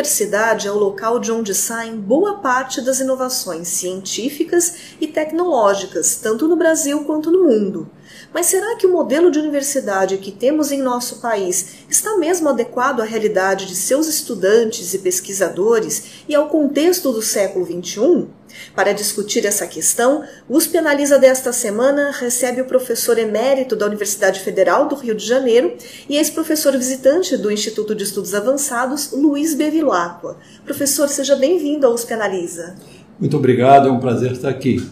Universidade é o local de onde saem boa parte das inovações científicas e tecnológicas, tanto no Brasil quanto no mundo. Mas será que o modelo de universidade que temos em nosso país está mesmo adequado à realidade de seus estudantes e pesquisadores e ao contexto do século XXI? Para discutir essa questão, o USP Analisa desta semana recebe o professor emérito da Universidade Federal do Rio de Janeiro e ex-professor visitante do Instituto de Estudos Avançados, Luiz Bevilacqua. Professor, seja bem-vindo ao USP Analisa. Muito obrigado, é um prazer estar aqui.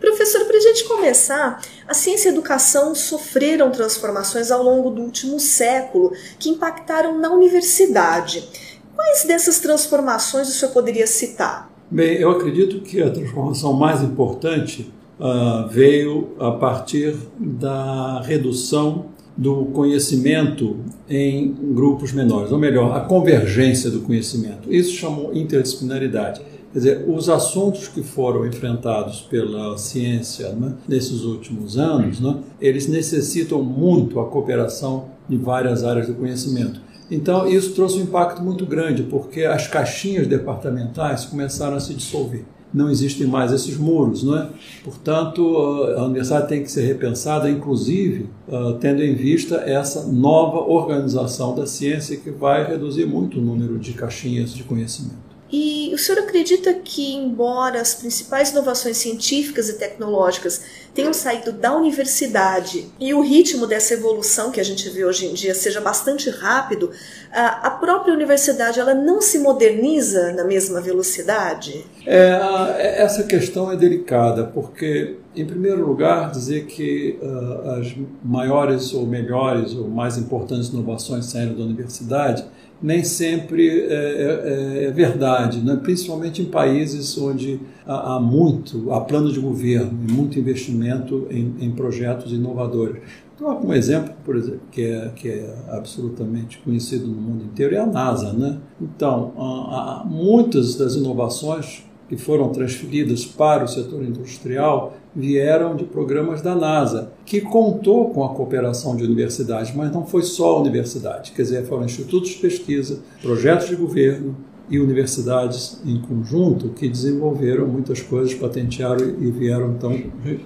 Professor, para a gente começar, a ciência e a educação sofreram transformações ao longo do último século que impactaram na universidade. Quais dessas transformações o senhor poderia citar? Bem, eu acredito que a transformação mais importante uh, veio a partir da redução do conhecimento em grupos menores, ou melhor, a convergência do conhecimento. Isso chamou interdisciplinaridade. Quer dizer, os assuntos que foram enfrentados pela ciência né, nesses últimos anos, né, eles necessitam muito a cooperação de várias áreas do conhecimento. Então, isso trouxe um impacto muito grande, porque as caixinhas departamentais começaram a se dissolver. Não existem mais esses muros, não é? Portanto, a universidade tem que ser repensada, inclusive ah, tendo em vista essa nova organização da ciência que vai reduzir muito o número de caixinhas de conhecimento. E o senhor acredita que, embora as principais inovações científicas e tecnológicas tenham saído da universidade e o ritmo dessa evolução que a gente vê hoje em dia seja bastante rápido, a própria universidade ela não se moderniza na mesma velocidade? É, essa questão é delicada, porque, em primeiro lugar, dizer que uh, as maiores ou melhores ou mais importantes inovações saíram da universidade nem sempre é, é, é verdade, né? principalmente em países onde há, há, muito, há plano de governo e muito investimento em, em projetos inovadores. Então, um exemplo, por exemplo, que é, que é absolutamente conhecido no mundo inteiro é a NASA. Né? Então, há, há muitas das inovações que foram transferidas para o setor industrial vieram de programas da NASA, que contou com a cooperação de universidades, mas não foi só a universidade, quer dizer, foram institutos de pesquisa, projetos de governo e universidades em conjunto que desenvolveram muitas coisas, patentearam e vieram então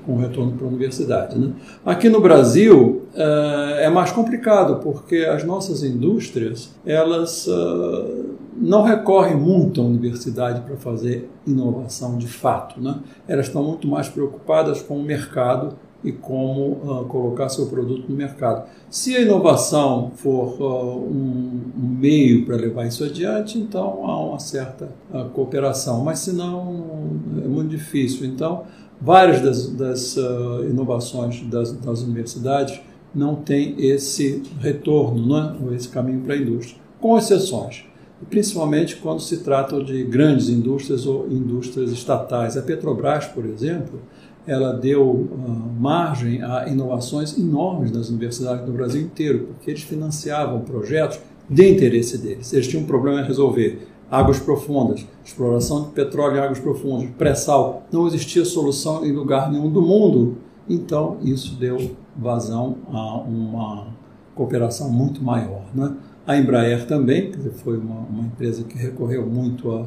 com retorno para a universidade. Né? Aqui no Brasil eh, é mais complicado porque as nossas indústrias elas eh, não recorrem muito à universidade para fazer inovação de fato. Né? Elas estão muito mais preocupadas com o mercado e como uh, colocar seu produto no mercado. Se a inovação for uh, um, um, meio para levar isso adiante, então há uma certa uh, cooperação, mas se não, é muito difícil. Então, várias das, das inovações das, das, universidades não têm esse retorno, né? esse caminho para a indústria, com exceções principalmente quando se trata de grandes indústrias ou indústrias estatais. A Petrobras, por exemplo, ela deu uh, margem a inovações enormes nas universidades do Brasil inteiro, porque eles financiavam projetos de interesse deles. Eles tinham um problema a resolver. Águas profundas, exploração de petróleo em águas profundas, pré-sal. Não existia solução em lugar nenhum do mundo. Então, isso deu vazão a uma cooperação muito maior. Né? A Embraer também, que foi uma, uma empresa que recorreu muito a,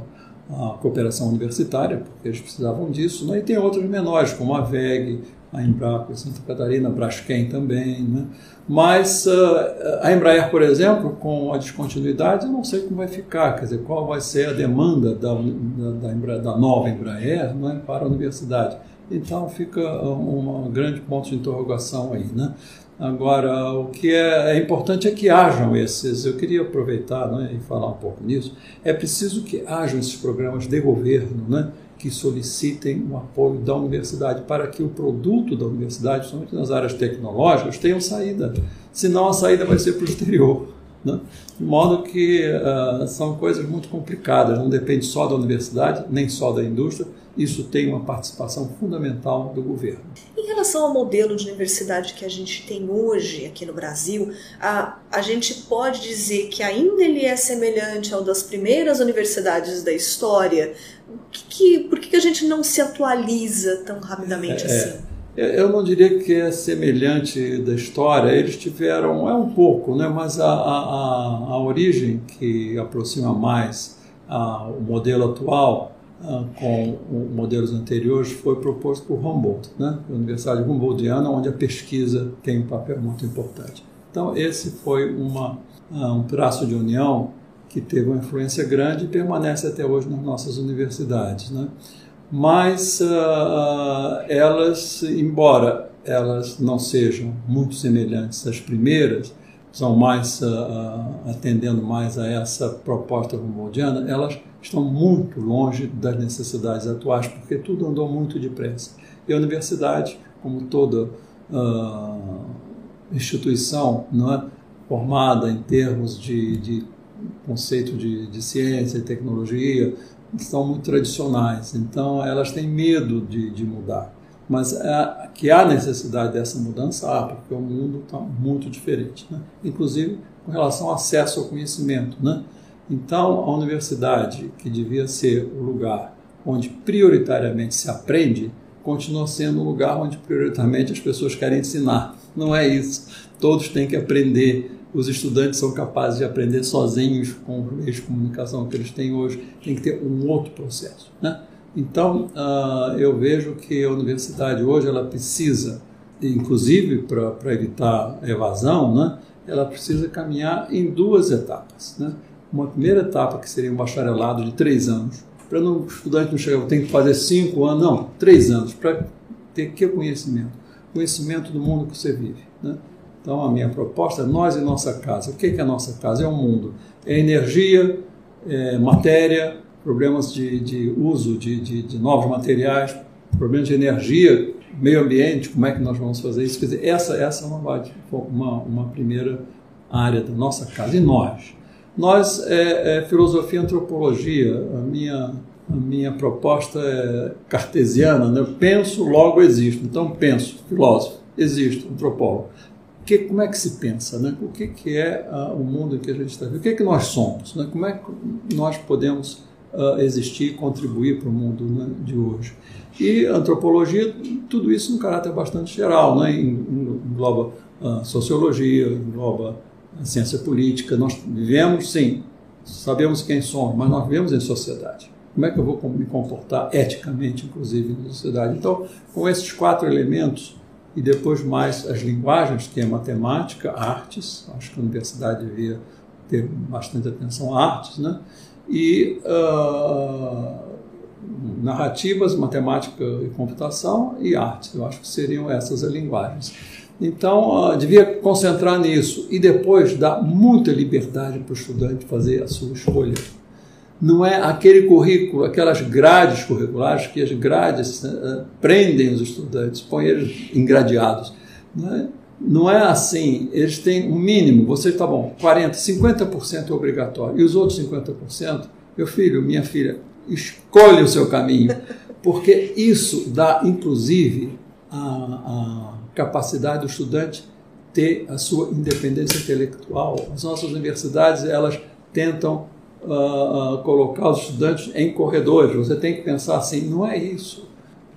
a cooperação universitária, porque eles precisavam disso, né? e tem outras menores, como a VEG, a Embraco, Santa Catarina, Braskem também. Né? Mas uh, a Embraer, por exemplo, com a descontinuidade, eu não sei como vai ficar, quer dizer, qual vai ser a demanda da, da, da, da nova Embraer né, para a universidade. Então fica um, um grande ponto de interrogação aí. Né? Agora, o que é, é, importante é que hajam esses. Eu queria aproveitar né, e falar um pouco nisso. É preciso que hajam esses programas de governo né, que solicitem o apoio da universidade para que o produto da universidade, principalmente nas áreas tecnológicas, tenha saída. Senão a saída vai ser para o exterior. Né? De modo que uh, são coisas muito complicadas, não depende só da universidade, nem só da indústria, isso tem uma participação fundamental do governo. Em relação ao modelo de universidade que a gente tem hoje aqui no Brasil, a, a gente pode dizer que ainda ele é semelhante ao das primeiras universidades da história? Que, que, por que a gente não se atualiza tão rapidamente é, assim? É, eu não diria que é semelhante da história, eles tiveram, é um pouco, né, mas a, a, a origem que aproxima mais a, o modelo atual com modelos anteriores foi proposto por Humboldt, né? a Universidade Humboldtiana, onde a pesquisa tem um papel muito importante. Então, esse foi uma, ah, um traço de união que teve uma influência grande e permanece até hoje nas nossas universidades. Né? Mas uh, elas, embora elas não sejam muito semelhantes às primeiras, são mais uh, atendendo mais a essa proposta humboldtiana, elas estão muito longe das necessidades atuais, porque tudo andou muito depressa. E a universidade, como toda uh, instituição não é, formada em termos de, de conceito de, de, ciência e tecnologia, são muito tradicionais. Então, elas têm medo de, de mudar. Mas que há necessidade dessa mudança, há, porque o mundo está muito diferente. Né? Inclusive com relação ao acesso ao conhecimento. Né? Então, a universidade, que devia ser o lugar onde prioritariamente se aprende, continua sendo um lugar onde prioritariamente as pessoas querem ensinar. Não é isso. Todos têm que aprender. Os estudantes são capazes de aprender sozinhos com os meios de comunicação que eles têm hoje. Tem que ter um outro processo. Né? Então, uh, eu vejo que a universidade hoje ela precisa, inclusive para evitar evasão, né? ela precisa caminhar em duas etapas. Né? Uma primeira etapa que seria um bacharelado de três anos, para o estudante não chegar, tem que fazer cinco anos, não, três anos, para ter que conhecimento? Conhecimento do mundo que você vive. Né? Então, a minha proposta é nós e nossa casa. O que é a nossa casa? É o mundo. É energia, é matéria, problemas de, de uso de, de, de, novos materiais, problemas de energia, meio ambiente, como é que nós vamos fazer isso? Quer dizer, essa, essa é uma, uma, uma primeira área da nossa casa. E nós? Nós, é, é, filosofia e antropologia, a minha, a minha proposta é cartesiana, né? eu penso, logo existo. Então, penso, filósofo, existo, antropólogo. Que, como é que se pensa? Né? O que, que é uh, o mundo em que a gente está vivendo? O que, que nós somos? Né? Como é que nós podemos uh, existir e contribuir para o mundo né, de hoje? E antropologia, tudo isso num caráter bastante geral, né? engloba uh, sociologia, engloba a ciência política. Nós vivemos, sim, sabemos quem somos, mas nós vivemos em sociedade. Como é que eu vou me comportar eticamente, inclusive, na sociedade? Então, com esses quatro elementos, e depois mais as linguagens, que é matemática, artes, acho que a universidade devia ter bastante atenção a artes, né? e uh, narrativas, matemática e computação e artes. Eu acho que seriam essas as linguagens. Então, devia concentrar nisso e depois dar muita liberdade para o estudante fazer a sua escolha. Não é aquele currículo, aquelas grades curriculares que as grades uh, prendem os estudantes, põem eles engradeados. Não é, não é assim, eles têm um mínimo, você está bom, 40%, 50% é obrigatório, e os outros 50%, meu filho, minha filha, escolhe o seu caminho, porque isso dá, inclusive, a, a capacidade do estudante ter a sua independência intelectual. As nossas universidades, elas tentam uh, colocar os estudantes em corredores. Você tem que pensar assim, não é isso.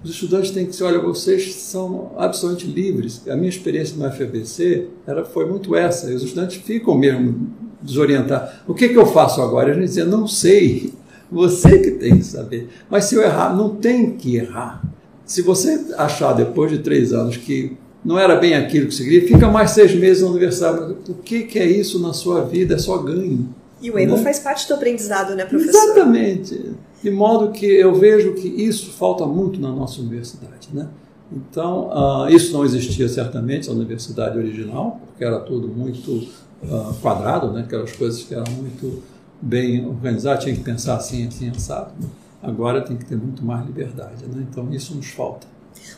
Os estudantes têm que dizer, olha, vocês são absolutamente livres. A minha experiência no FBC era, foi muito essa. E os estudantes ficam mesmo desorientados. O que, que eu faço agora? A gente dizia, não sei. Você que tem que saber. Mas se eu errar, não tem que errar. Se você achar depois de três anos que não era bem aquilo que você queria, fica mais seis meses na universidade. O que, que é isso na sua vida? É só ganho. E o erro né? faz parte do aprendizado, né, professor? Exatamente. De modo que eu vejo que isso falta muito na nossa universidade. Né? Então, uh, isso não existia certamente na universidade original, porque era tudo muito uh, quadrado, né? aquelas coisas que eram muito bem organizadas, tinha que pensar assim, assim, assado. Né? Agora tem que ter muito mais liberdade. Né? Então, isso nos falta.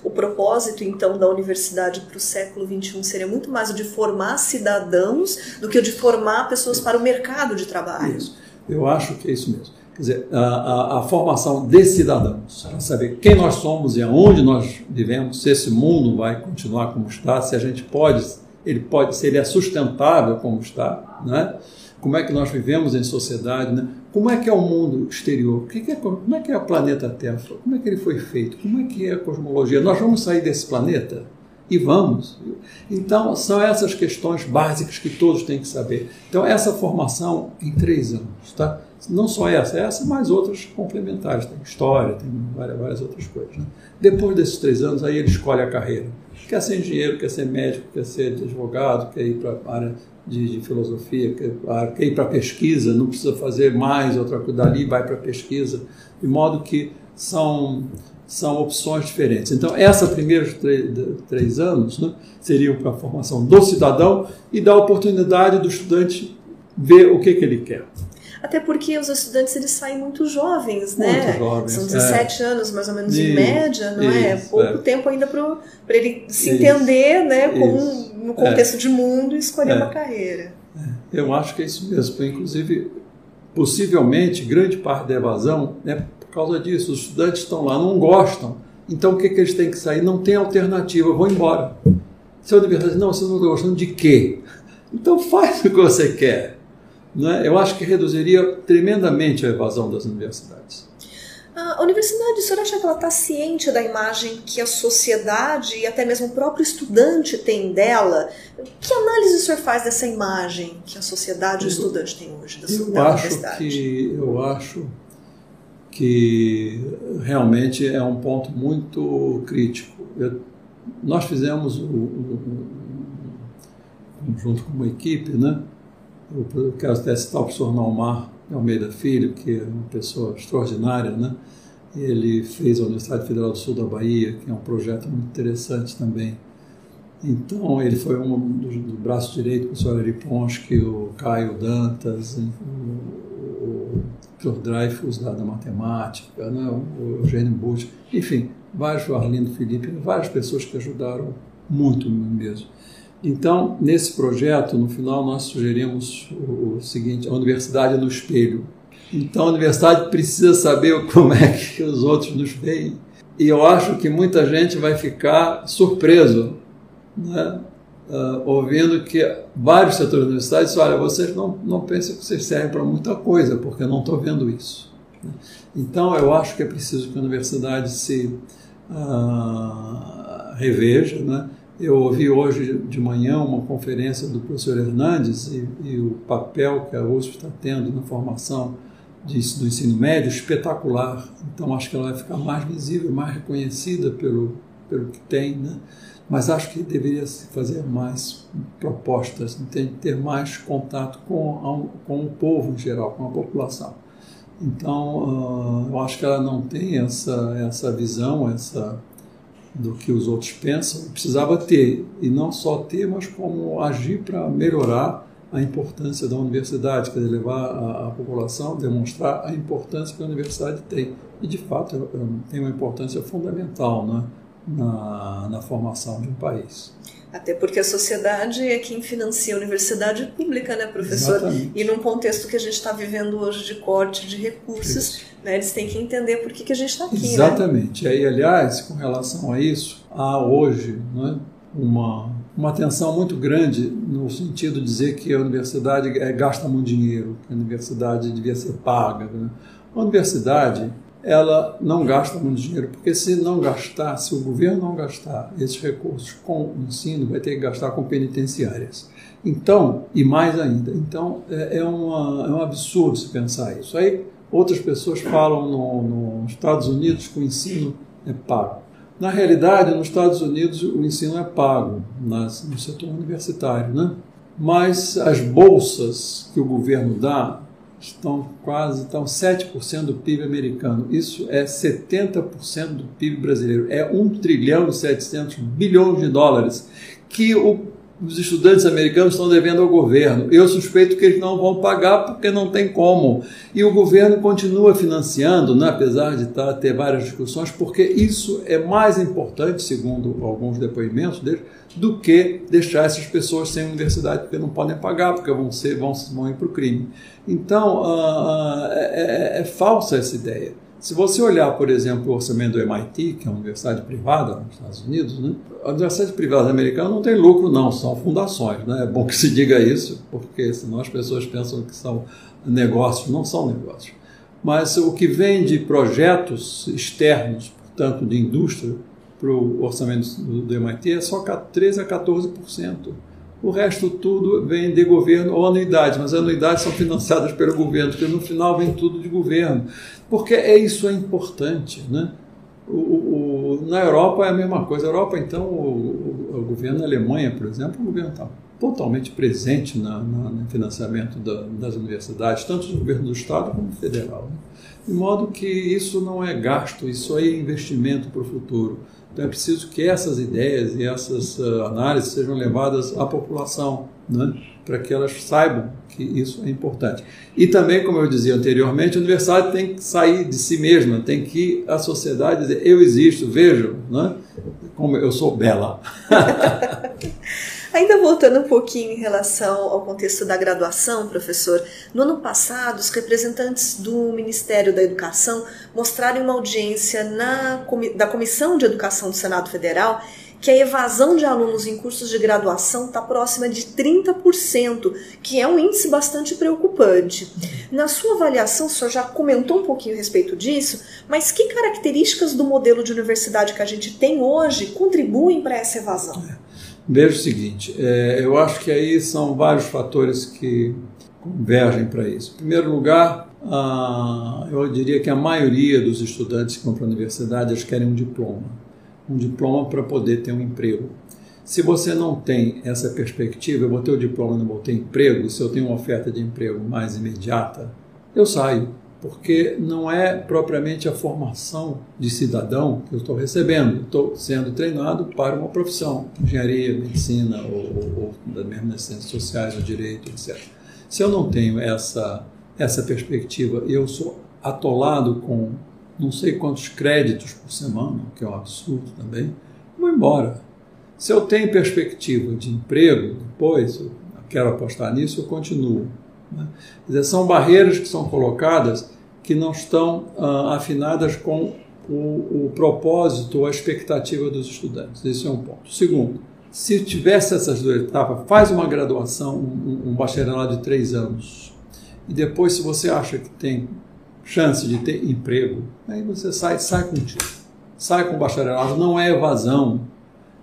O propósito, então, da universidade para o século XXI seria muito mais o de formar cidadãos do que o de formar pessoas para o mercado de trabalho. Isso. Eu acho que é isso mesmo. Quer dizer, a, a, a formação de cidadãos, para saber quem nós somos e aonde nós vivemos, se esse mundo vai continuar como está, se a gente pode, ele pode, se ele é sustentável como está, né? como é que nós vivemos em sociedade, né? como é que é o mundo exterior, o que é, como é que é o planeta Terra, como é que ele foi feito, como é que é a cosmologia. Nós vamos sair desse planeta? E vamos. Então, são essas questões básicas que todos têm que saber. Então, essa formação em três anos, tá? Não só essa, essa, mas outras complementares. Tem história, tem várias, várias outras coisas. Né? Depois desses três anos, aí ele escolhe a carreira. Quer ser engenheiro, quer ser médico, quer ser advogado, quer ir para a área de, de, filosofia, quer, quer ir para pesquisa, não precisa fazer mais outra coisa dali, vai para pesquisa. De modo que são são opções diferentes. Então, esses primeiros três, anos né, seriam para a formação do cidadão e da oportunidade do estudante ver o que, que ele quer. Até porque os estudantes eles saem muito jovens, né? Muito jovens. São 17 é. anos, mais ou menos, isso, em média, não isso, é? Pouco é. tempo ainda para ele se entender, né? Com, Isso. no contexto É. de mundo e escolher É. uma carreira. Eu acho que é isso mesmo. Inclusive, possivelmente, grande parte da evasão é por causa disso. Os estudantes estão lá, não gostam. Então, o que, que eles têm que sair? Não tem alternativa, vou embora. Se a universidade, não, você não está gostando de quê? Então, faz o que você quer. Né? Eu acho que reduziria tremendamente a evasão das universidades. A universidade, o senhor acha que ela está ciente da imagem que a sociedade e até mesmo o próprio estudante tem dela? Que análise o senhor faz dessa imagem que a sociedade e o estudante tem hoje da, Eu da acho universidade? que eu acho que realmente é um ponto muito crítico. Eu- nós fizemos, o, o- o- junto com uma equipe, né? Eu quero até citar o professor Naumar Almeida Filho, que é uma pessoa extraordinária, né? Ele fez a Universidade Federal do Sul da Bahia, que é um projeto muito interessante também. Então, ele foi um dos do braço direito, o professor Ari Ponski, o Caio Dantas, o, o Dr. Dreyfus da, da matemática, né? o Eugênio Bush, enfim, vários, o Arlindo Felipe, várias pessoas que ajudaram muito mesmo. Então, nesse projeto, no final, nós sugerimos o, seguinte: a universidade no espelho. Então, a universidade precisa saber como é que os outros nos veem. E eu acho que muita gente vai ficar surpreso né, uh, ouvindo que vários setores da universidade dizem, olha, vocês não, não pensam que vocês servem para muita coisa, porque eu não estou vendo isso. Então, eu acho que é preciso que a universidade se uh, reveja. Né? Eu ouvi hoje de manhã uma conferência do professor Hernandes e, e o papel que a USP está tendo na formação de, do ensino médio espetacular. Então, acho que ela vai ficar mais visível, mais reconhecida pelo, pelo que tem, né? mas acho que deveria se fazer mais propostas, que ter mais contato com, com o povo em geral, com a população. Então, uh, eu acho que ela não tem essa, essa visão, essa do que os outros pensam, precisava ter, e não só ter, mas como agir para melhorar a importância da universidade, quer dizer, levar a, a população, demonstrar a importância que a universidade tem. E, de fato, tem uma importância fundamental, né? Na, na, formação de um país. Até porque a sociedade é quem financia a universidade pública, né, professor? Exatamente. E num contexto que a gente está vivendo hoje de corte de recursos, né, eles têm que entender por que, que a gente está aqui. Exatamente. Né? E, aliás, com relação a isso, há hoje né, uma, uma atenção muito grande no sentido de dizer que a universidade é, gasta muito dinheiro, que a universidade devia ser paga. Né? A universidade ela não gasta muito dinheiro, porque se não gastar, se o governo não gastar esses recursos com o ensino, vai ter que gastar com penitenciárias. Então, e mais ainda, então é, é, uma, é um absurdo se pensar isso. Aí outras pessoas falam no, nos Estados Unidos que o ensino é pago. Na realidade, nos Estados Unidos o ensino é pago nas, no setor universitário, né? mas as bolsas que o governo dá estão quase estão 7% do PIB americano. Isso é 70% do PIB brasileiro. É 1 trilhão e 700 bilhões de dólares que o, os estudantes americanos estão devendo ao governo. Eu suspeito que eles não vão pagar porque não tem como. E o governo continua financiando, né, apesar de tá, ter várias discussões, porque isso é mais importante, segundo alguns depoimentos deles, do que deixar essas pessoas sem universidade porque não podem pagar, porque vão, ser, vão, vão ir para o crime. Então, uh, é, é, é falsa essa ideia. Se você olhar, por exemplo, o orçamento do MIT, que é uma universidade privada nos Estados Unidos, né? a universidade privada americana não tem lucro, não, são fundações. Né? É bom que se diga isso, porque senão as pessoas pensam que são negócios, não são negócios. Mas o que vem de projetos externos, portanto, de indústria, para o orçamento do MIT é só 13 a 14%. O resto tudo vem de governo ou anuidades, mas as anuidades são financiadas pelo governo, porque no final vem tudo de governo. Porque é isso é importante. Né? O, o, na Europa é a mesma coisa. A Europa, então, o, o governo da Alemanha, por exemplo, o governo está totalmente presente na, na, no financiamento da, das universidades, tanto do governo do Estado como federal. Né? De modo que isso não é gasto, isso é investimento para o futuro. Então é preciso que essas ideias e essas uh, análises sejam levadas à população, né? para que elas saibam que isso é importante. E também, como eu dizia anteriormente, a universidade tem que sair de si mesma, tem que a sociedade dizer: eu existo, vejam, né? como eu sou bela. Ainda voltando um pouquinho em relação ao contexto da graduação, professor, no ano passado, os representantes do Ministério da Educação mostraram uma audiência na, da Comissão de Educação do Senado Federal que a evasão de alunos em cursos de graduação está próxima de 30%, que é um índice bastante preocupante. Na sua avaliação, o senhor já comentou um pouquinho a respeito disso, mas que características do modelo de universidade que a gente tem hoje contribuem para essa evasão? Veja o seguinte, é, eu acho que aí são vários fatores que convergem para isso. Em primeiro lugar, a, eu diria que a maioria dos estudantes que vão para a universidade eles querem um diploma, um diploma para poder ter um emprego. Se você não tem essa perspectiva, eu vou ter o diploma, não vou ter emprego, se eu tenho uma oferta de emprego mais imediata, eu saio porque não é propriamente a formação de cidadão que eu estou recebendo, estou sendo treinado para uma profissão, engenharia, medicina ou, ou, ou mesmo nas ciências sociais, o direito, etc. Se eu não tenho essa, essa perspectiva e eu sou atolado com não sei quantos créditos por semana, que é um absurdo também, vou embora. Se eu tenho perspectiva de emprego depois, eu quero apostar nisso, eu continuo. Né? São barreiras que são colocadas que não estão uh, afinadas com o, o propósito ou a expectativa dos estudantes. Esse é um ponto. Segundo, se tivesse essas duas etapas, faz uma graduação, um, um bacharelado de três anos, e depois, se você acha que tem chance de ter emprego, aí você sai, sai com tiro. Sai com bacharelado, não é evasão,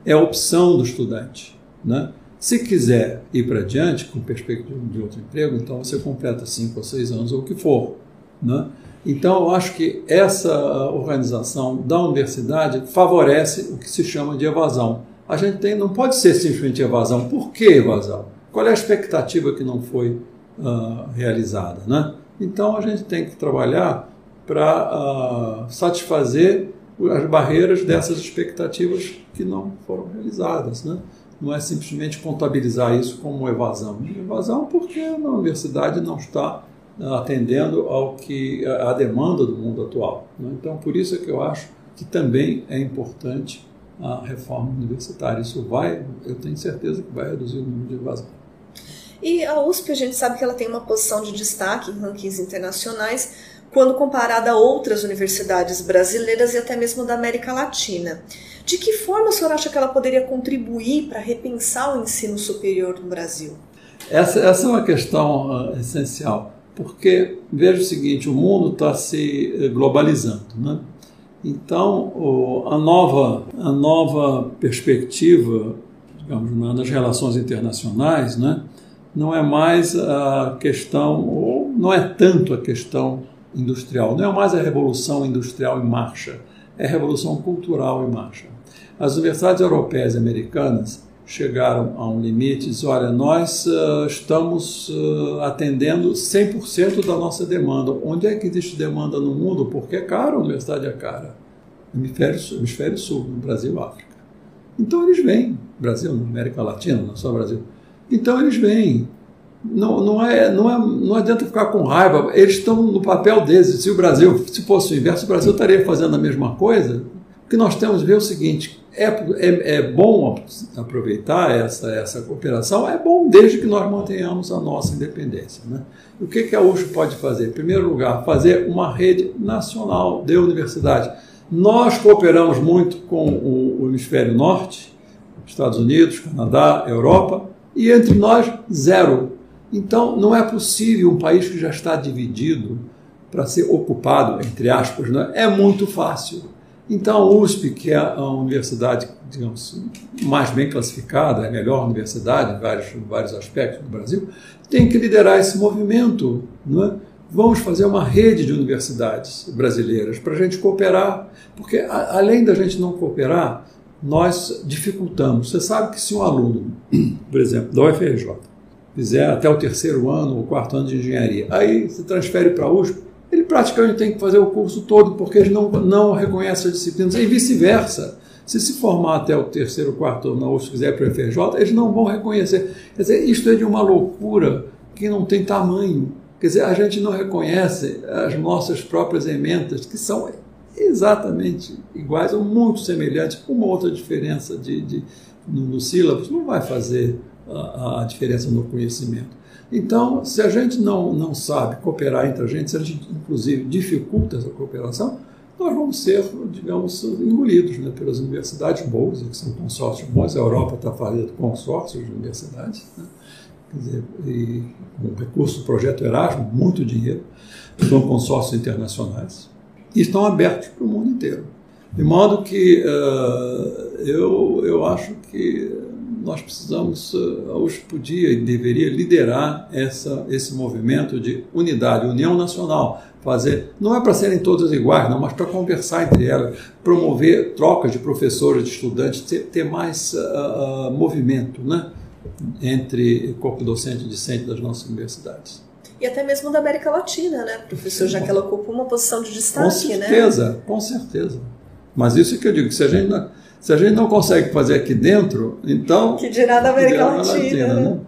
é opção do estudante. Né? Se quiser ir para adiante com perspectiva de outro emprego, então você completa cinco ou seis anos ou o que for. Né? Então, eu acho que essa organização da universidade favorece o que se chama de evasão. A gente tem, não pode ser simplesmente evasão. Por que evasão? Qual é a expectativa que não foi uh, realizada? Né? Então, a gente tem que trabalhar para uh, satisfazer as barreiras dessas expectativas que não foram realizadas. Né? Não é simplesmente contabilizar isso como evasão. Evasão porque a universidade não está ah, atendendo ao que a demanda do mundo atual. Né? Então, por isso é que eu acho que também é importante a reforma universitária. Isso vai, eu tenho certeza que vai reduzir o número de evasão. E a USP, a gente sabe que ela tem uma posição de destaque em rankings internacionais quando comparada a outras universidades brasileiras e até mesmo da América Latina. De que forma o senhor acha que ela poderia contribuir para repensar o ensino superior no Brasil? Essa, essa é uma questão uh, essencial, porque veja o seguinte: o mundo está se eh, globalizando, né? Então, a nova, a nova perspectiva, digamos, nas relações internacionais, né, não é mais a questão, ou não é tanto a questão industrial, não é mais a revolução industrial em marcha, é a revolução cultural em marcha. As universidades europeias e americanas chegaram a um limite e dizem, olha, nós uh, estamos uh, atendendo 100% da nossa demanda. Onde é que existe demanda no mundo? Porque é caro, a universidade é cara. Hemisfério, hemisfério Sul, no Brasil África. Então eles vêm. Brasil, América Latina, não só Brasil. Então eles vêm. Não, não, é, não, é, não adianta ficar com raiva, eles estão no papel deles. Se o Brasil, se fosse o inverso, o Brasil estaria fazendo a mesma coisa. O que nós temos que ver é o seguinte: é, é, é bom aproveitar essa, essa cooperação, é bom desde que nós mantenhamos a nossa independência. Né? O que, que a USP pode fazer? Em primeiro lugar, fazer uma rede nacional de universidade. Nós cooperamos muito com o, o hemisfério norte, Estados Unidos, Canadá, Europa, e entre nós, zero. Então, não é possível um país que já está dividido para ser ocupado, entre aspas, né? é muito fácil. Então, a USP, que é a universidade, digamos, mais bem classificada, a melhor universidade em vários, em vários aspectos do Brasil, tem que liderar esse movimento. Não é? Vamos fazer uma rede de universidades brasileiras para a gente cooperar, porque a, além da gente não cooperar, nós dificultamos. Você sabe que se um aluno, por exemplo, da UFRJ, fizer até o terceiro ano ou quarto ano de engenharia, aí se transfere para a USP, ele praticamente tem que fazer o curso todo, porque ele não, não reconhece as disciplinas, e vice-versa. Se se formar até o terceiro, quarto ano, ou se quiser para o FRJ, eles não vão reconhecer. Quer dizer, isto é de uma loucura que não tem tamanho. Quer dizer, a gente não reconhece as nossas próprias emendas, que são exatamente iguais ou muito semelhantes, uma outra diferença de, de no, no sílabus não vai fazer a, a diferença no conhecimento. Então, se a gente não, não sabe cooperar entre a gente, se a gente, inclusive, dificulta essa cooperação, nós vamos ser, digamos, engolidos né, pelas universidades boas, que são consórcios bons. A Europa está fazendo consórcios de universidades, né? Dizer, e com recurso do projeto Erasmus, muito dinheiro, são consórcios internacionais, e estão abertos para o mundo inteiro. De modo que uh, eu, eu acho que nós precisamos, eh, a USP podia e deveria liderar essa, esse movimento de unidade, união nacional. Fazer, não é para serem todas iguais, não, mas para conversar entre elas, promover trocas de professores, de estudantes, ter, ter mais uh, uh, movimento né, entre corpo docente e discente das nossas universidades. E até mesmo da América Latina, né, professor, já que ela ocupa uma posição de destaque. Com né? certeza, né? com certeza. Mas isso é que eu digo, se a gente se a gente não consegue fazer aqui dentro, então. Que dirá da América Latina. Latina né? né?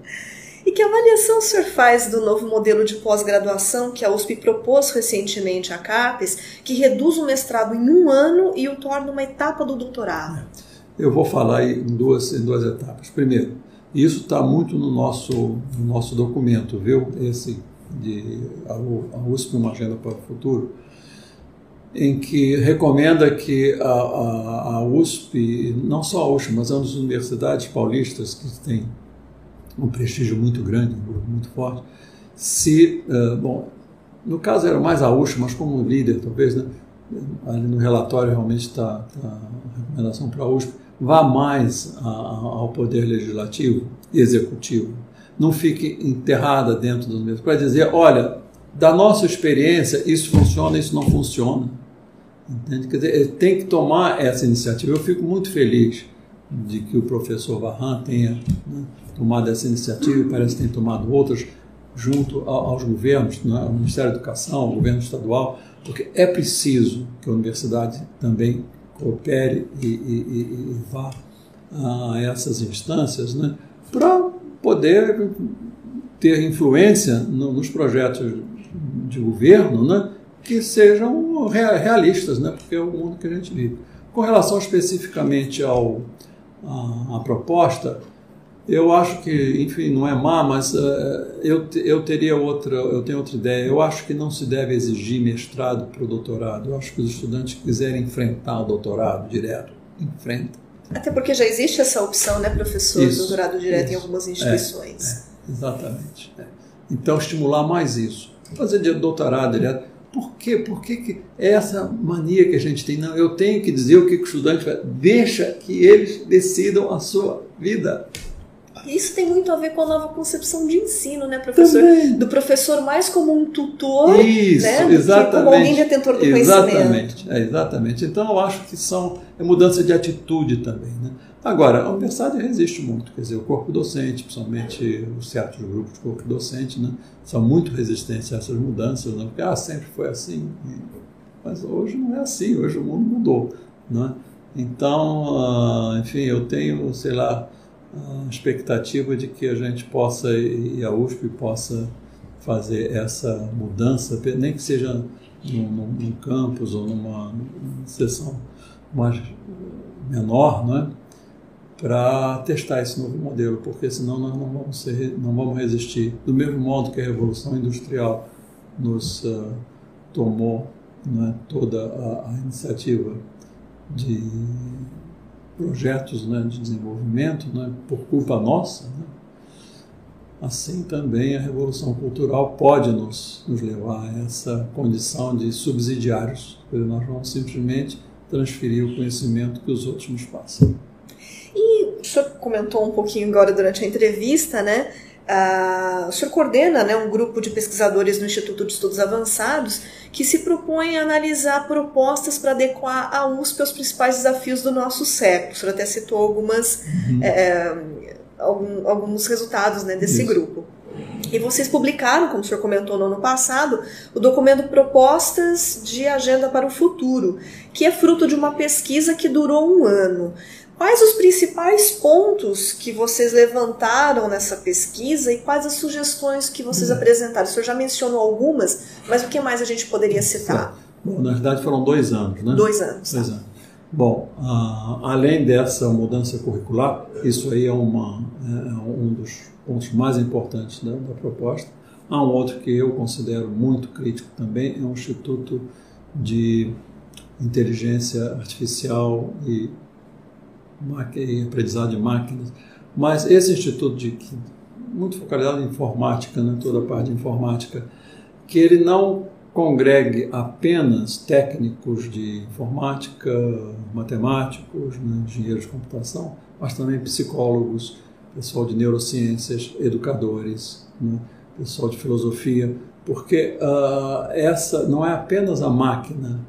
E que avaliação o senhor faz do novo modelo de pós-graduação que a USP propôs recentemente à CAPES, que reduz o mestrado em um ano e o torna uma etapa do doutorado? Eu vou falar em duas, em duas etapas. Primeiro, isso está muito no nosso, no nosso documento, viu? Esse de a USP, uma agenda para o futuro em que recomenda que a, a, a, USP, não só a USP, mas as universidades paulistas que têm um prestígio muito grande, muito forte, se, uh, bom, no caso era mais a USP, mas como líder talvez, né, ali no relatório realmente está tá a recomendação para a USP, vá mais a, ao poder legislativo e executivo, não fique enterrada dentro dos mesmos, para dizer, olha, da nossa experiência, isso funciona, isso não funciona Entende? Quer dizer, tem que tomar essa iniciativa. Eu fico muito feliz de que o professor Varran tenha né, tomado essa iniciativa e parece que tem tomado outras junto aos governos, né, ao Ministério da Educação, ao governo estadual, porque é preciso que a universidade também coopere e, e, e vá a essas instâncias né, para poder ter influência no, nos projetos de governo né, que sejam realistas, né? porque é o mundo que a gente vive. Com relação especificamente ao, a, a proposta, eu acho que, enfim, não é má, mas uh, eu, eu teria outra, eu tenho outra ideia. Eu acho que não se deve exigir mestrado para o doutorado. Eu acho que os estudantes que quiserem enfrentar o doutorado direto, enfrentam. Até porque já existe essa opção, né, professor, isso, doutorado direto isso. em algumas instituições. É, é, exatamente. É. Então, estimular mais isso. Fazer doutorado direto por quê? Por que, que essa mania que a gente tem? Não, eu tenho que dizer o que o estudante vai. Deixa que eles decidam a sua vida. Isso tem muito a ver com a nova concepção de ensino, né, professor? Também. Do professor mais como um tutor, Isso, né, exatamente. como alguém detentor do exatamente, conhecimento. É, exatamente. Então eu acho que são é mudança de atitude também, né? Agora, a universidade resiste muito, quer dizer, o corpo docente, principalmente os certos grupos de corpo docente, né, são muito resistentes a essas mudanças, né, porque ah, sempre foi assim. Mas hoje não é assim, hoje o mundo mudou. Né? Então, uh, enfim, eu tenho, sei lá, a expectativa de que a gente possa, e a USP possa fazer essa mudança, nem que seja num, num campus ou numa, numa sessão mais menor, né? Para testar esse novo modelo, porque senão nós não vamos, ser, não vamos resistir. Do mesmo modo que a Revolução Industrial nos uh, tomou né, toda a, a, iniciativa de projetos né, de desenvolvimento né, por culpa nossa, né, assim também a Revolução Cultural pode nos, nos levar a essa condição de subsidiários, porque nós vamos simplesmente transferir o conhecimento que os outros nos passam. E o senhor comentou um pouquinho agora durante a entrevista, né? Uh, o senhor coordena né, um grupo de pesquisadores no Instituto de Estudos Avançados que se propõe a analisar propostas para adequar a USP aos principais desafios do nosso século. O senhor até citou algumas, uhum. é, algum, alguns resultados né, desse Isso. grupo. E vocês publicaram, como o senhor comentou no ano passado, o documento Propostas de Agenda para o Futuro, que é fruto de uma pesquisa que durou um ano. Quais os principais pontos que vocês levantaram nessa pesquisa e quais as sugestões que vocês hum. apresentaram? O senhor já mencionou algumas, mas o que mais a gente poderia citar? Bom, na verdade foram dois anos, né? Dois anos. Dois anos. Bom, uh, além dessa mudança curricular, isso aí é, uma, é um dos pontos mais importantes da, da proposta. Há um outro que eu considero muito crítico também, é o Instituto de Inteligência Artificial e aprendizado de máquinas, mas esse instituto de muito focalizado em informática, né, toda a parte de informática, que ele não congregue apenas técnicos de informática, matemáticos, né, engenheiros de computação, mas também psicólogos, pessoal de neurociências, educadores, né, pessoal de filosofia, porque uh, essa não é apenas a máquina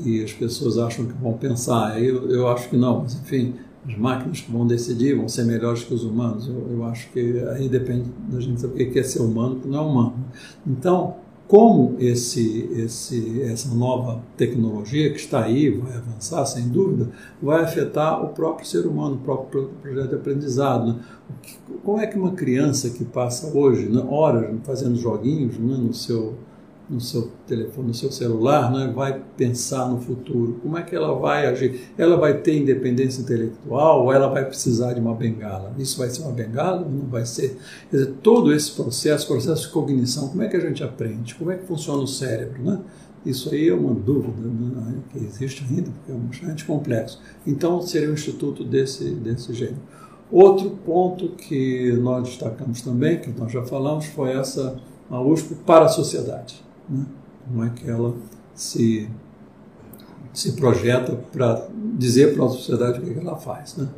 que as pessoas acham que vão pensar. Eu, eu acho que não, mas enfim, as máquinas que vão decidir vão ser melhores que os humanos. Eu, eu acho que aí depende da gente saber o que é ser humano e o que não é humano. Então, como esse, esse, essa nova tecnologia que está aí vai avançar, sem dúvida, vai afetar o próprio ser humano, o próprio projeto de aprendizado. Né? Como é que uma criança que passa hoje né, horas fazendo joguinhos né, no seu no seu telefone, no seu celular, né, vai pensar no futuro. Como é que ela vai agir? Ela vai ter independência intelectual ou ela vai precisar de uma bengala? Isso vai ser uma bengala ou não vai ser? Quer dizer, todo esse processo, processo de cognição, como é que a gente aprende? Como é que funciona o cérebro, né? Isso aí é uma dúvida né, que existe ainda, porque é bastante complexo. Então, seria um instituto desse, desse gênero. Outro ponto que nós destacamos também, que nós já falamos, foi essa a USP para a sociedade né? como é que ela se, se projeta para dizer para a sociedade o que, ela faz. Né?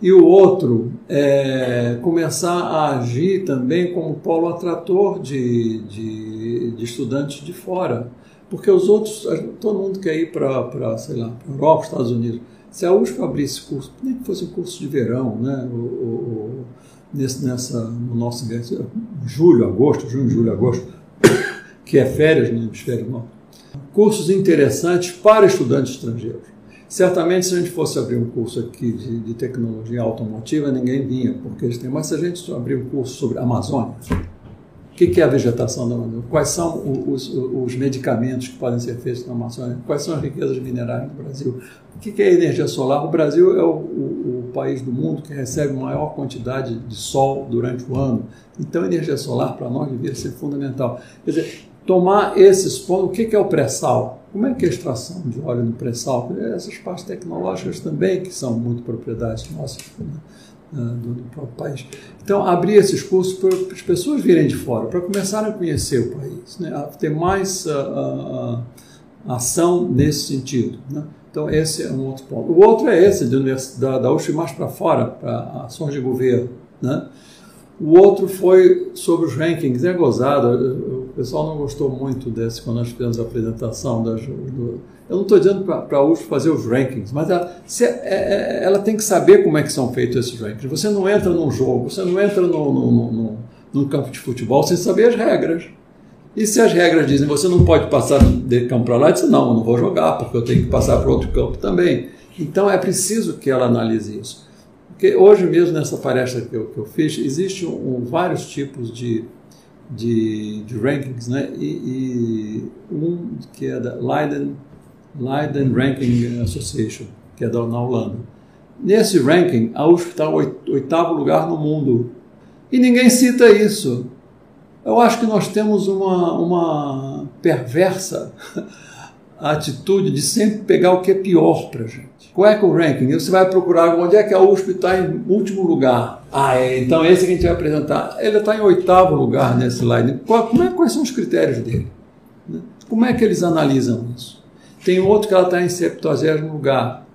E o outro é começar a agir também como polo atrator de, de, de estudantes de fora, porque os outros, todo mundo quer ir para, sei lá, para Europa, Estados Unidos. Se a USP abrisse curso, nem que fosse um curso de verão, né? O, o, nesse, nessa, no nosso julho, agosto, junho, julho, agosto, que é férias no hemisfério norte. Cursos interessantes para estudantes estrangeiros. Certamente, se a gente fosse abrir um curso aqui de, de tecnologia automotiva, ninguém vinha, porque eles têm. Mas se a gente abrir um curso sobre Amazônia, o que, que é a vegetação da Amazônia? Quais são os, os, medicamentos que podem ser feitos na Amazônia? Quais são as riquezas minerais no Brasil? O que, que é energia solar? O Brasil é o, o, o país do mundo que recebe maior quantidade de sol durante o ano. Então, energia solar para nós devia ser fundamental. Quer dizer, tomar esses pontos. O que é o pré-sal? Como é que é a extração de óleo no pré-sal? Essas partes tecnológicas também, que são muito propriedades nossas né, do, do, próprio país. Então, abrir esses cursos para as pessoas virem de fora, para começarem a conhecer o país, né, a ter mais uh, uh, ação nesse sentido. Né? Então, esse é um outro ponto. O outro é esse, da, da mais para fora, para ações de governo. Né? O outro foi sobre os rankings. É gozado, pessoal não gostou muito desse quando nós fizemos a apresentação. Das, do, eu não estou dizendo para a USP fazer os rankings, mas ela, se, é, é, ela, tem que saber como é que são feitos esses rankings. Você não entra num jogo, você não entra no, no, no, num campo de futebol sem saber as regras. E se as regras dizem você não pode passar de campo para lá, diz não, eu não vou jogar, porque eu tenho que passar para outro campo também. Então é preciso que ela analise isso Porque hoje mesmo, nessa palestra que eu, que eu fiz, existem um, vários tipos de, de, de rankings, né? E, e, um que é da Leiden, Leiden Ranking Association, que é da, na Holanda. Nesse ranking, a USP está oitavo lugar no mundo. E ninguém cita isso. Eu acho que nós temos uma, uma perversa atitude de sempre pegar o que é pior para a gente. Qual é que é o ranking? Você vai procurar onde é que a USP está em último lugar. Ah, é, então esse que a gente vai apresentar. Ele está em oitavo lugar nesse slide. Qual, como é, quais são os critérios dele? Né? Como é que eles analisam isso? Tem outro que ela está em 70 lugar.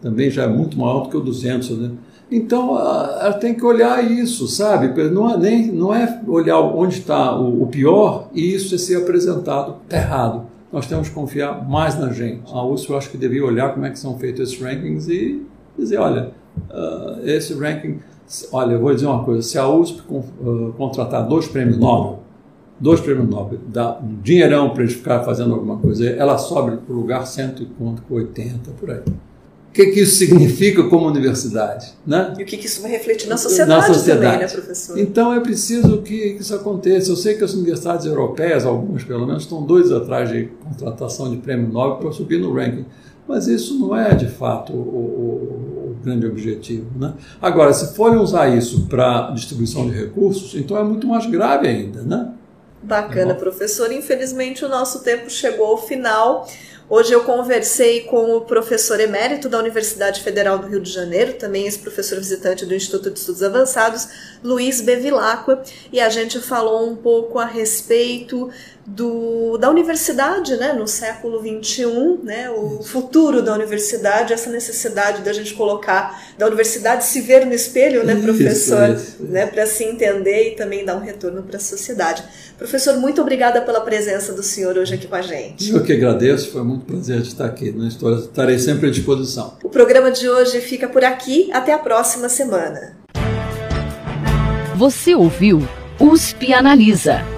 Também já é muito maior do que o 200. Né? Então, ela tem que olhar isso, sabe? Não é, nem, não é olhar onde está o, o pior e isso é ser apresentado errado nós temos que confiar mais na gente. A USP eu acho que devia olhar como é que são feitos esses rankings e dizer, olha, uh, esse ranking, olha, eu vou dizer uma coisa, se a USP uh, contratar dois prêmios Nobel, dois prêmios Nobel, dá um dinheirão para eles ficar fazendo alguma coisa, ela sobe para o lugar 180 por aí que, que isso significa como universidade. Né? E o que, que isso vai refletir na sociedade, na sociedade, também, né, professor? Então é preciso que, que isso aconteça. Eu sei que as universidades europeias, algumas pelo menos, estão dois atrás de contratação de prêmio Nobel para subir no ranking. Mas isso não é de fato o, o, o grande objetivo. Né? Agora, se forem usar isso para distribuição de recursos, então é muito mais grave ainda. Né? Bacana, tá professor. Infelizmente o nosso tempo chegou ao final. Hoje eu conversei com o professor emérito da Universidade Federal do Rio de Janeiro, também ex-professor visitante do Instituto de Estudos Avançados, Luiz Bevilacqua, e a gente falou um pouco a respeito do, da universidade né, no século XXI, né, o futuro da universidade, essa necessidade da gente colocar, da universidade se ver no espelho, né, professor, isso, isso. né, para se entender e também dar um retorno para a sociedade. Professor, muito obrigada pela presença do senhor hoje aqui com a gente. Eu que agradeço, foi muito prazer de estar aqui. Na história, estarei sempre à disposição. O programa de hoje fica por aqui. Até a próxima semana. Você ouviu USP Analisa